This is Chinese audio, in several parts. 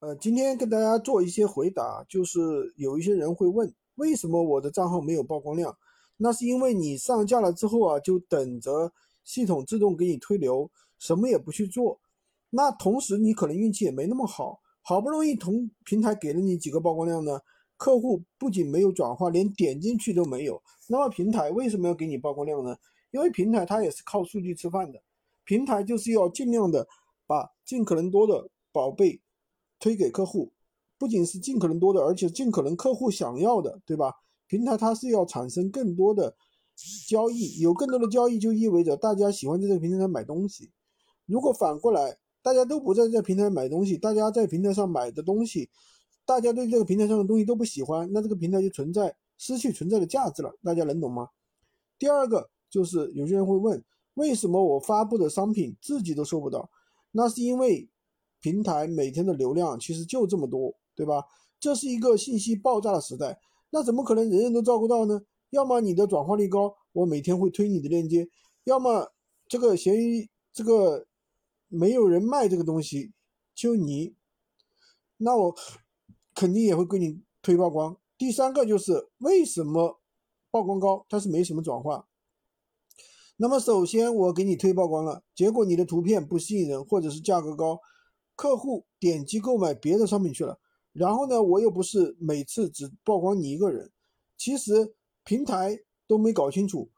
呃，今天跟大家做一些回答，就是有一些人会问，为什么我的账号没有曝光量？那是因为你上架了之后啊，就等着系统自动给你推流，什么也不去做。那同时你可能运气也没那么好，好不容易同平台给了你几个曝光量呢，客户不仅没有转化，连点进去都没有。那么平台为什么要给你曝光量呢？因为平台它也是靠数据吃饭的，平台就是要尽量的把尽可能多的宝贝。推给客户，不仅是尽可能多的，而且尽可能客户想要的，对吧？平台它是要产生更多的交易，有更多的交易就意味着大家喜欢在这个平台上买东西。如果反过来，大家都不在这平台买东西，大家在平台上买的东西，大家对这个平台上的东西都不喜欢，那这个平台就存在失去存在的价值了。大家能懂吗？第二个就是有些人会问，为什么我发布的商品自己都收不到？那是因为。平台每天的流量其实就这么多，对吧？这是一个信息爆炸的时代，那怎么可能人人都照顾到呢？要么你的转化率高，我每天会推你的链接；要么这个闲鱼这个没有人卖这个东西，就你，那我肯定也会给你推曝光。第三个就是为什么曝光高，但是没什么转化？那么首先我给你推曝光了，结果你的图片不吸引人，或者是价格高。客户点击购买别的商品去了，然后呢，我又不是每次只曝光你一个人，其实平台都没搞清楚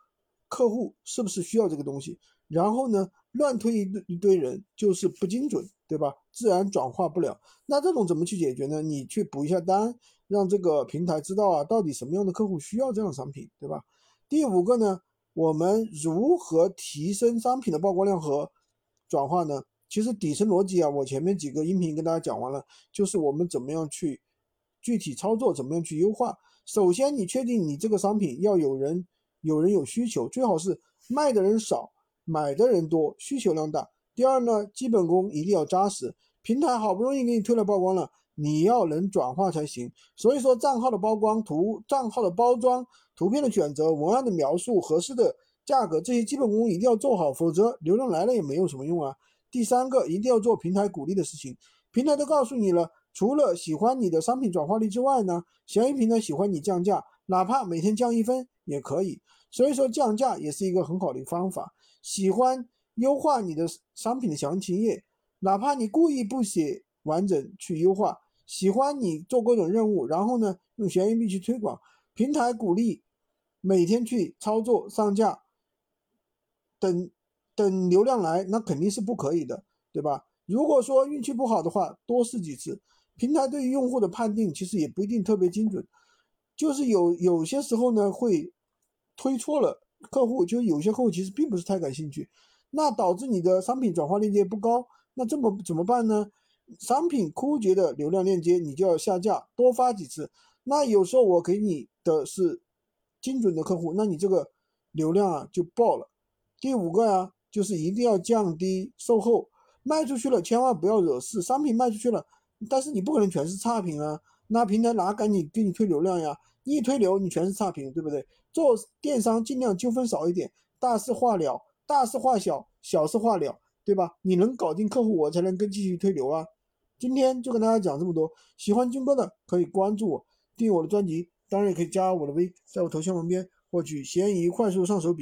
客户是不是需要这个东西，然后呢，乱推一堆一堆人就是不精准，对吧？自然转化不了。那这种怎么去解决呢？你去补一下单，让这个平台知道啊，到底什么样的客户需要这样的商品，对吧？第五个呢，我们如何提升商品的曝光量和转化呢？其实底层逻辑啊，我前面几个音频跟大家讲完了，就是我们怎么样去具体操作，怎么样去优化。首先，你确定你这个商品要有人有人有需求，最好是卖的人少，买的人多，需求量大。第二呢，基本功一定要扎实。平台好不容易给你推了曝光了，你要能转化才行。所以说，账号的曝光图、账号的包装、图片的选择、文案的描述、合适的价格，这些基本功一定要做好，否则流量来了也没有什么用啊。第三个一定要做平台鼓励的事情，平台都告诉你了，除了喜欢你的商品转化率之外呢，闲鱼平台喜欢你降价，哪怕每天降一分也可以。所以说降价也是一个很好的方法。喜欢优化你的商品的详情页，哪怕你故意不写完整去优化。喜欢你做各种任务，然后呢用闲鱼币去推广，平台鼓励每天去操作上架，等。等流量来，那肯定是不可以的，对吧？如果说运气不好的话，多试几次。平台对于用户的判定其实也不一定特别精准，就是有有些时候呢会推错了客户，就有些客户其实并不是太感兴趣，那导致你的商品转化链接不高。那这么怎么办呢？商品枯竭的流量链接你就要下架，多发几次。那有时候我给你的是精准的客户，那你这个流量啊就爆了。第五个呀。就是一定要降低售后，卖出去了千万不要惹事。商品卖出去了，但是你不可能全是差评啊，那平台哪敢你给你推流量呀？一推流，你全是差评，对不对？做电商尽量纠纷少一点，大事化了，大事化小，小事化了，对吧？你能搞定客户，我才能跟继续推流啊。今天就跟大家讲这么多，喜欢军哥的可以关注我，订我的专辑，当然也可以加我的微，在我头像旁边获取闲鱼快速上手。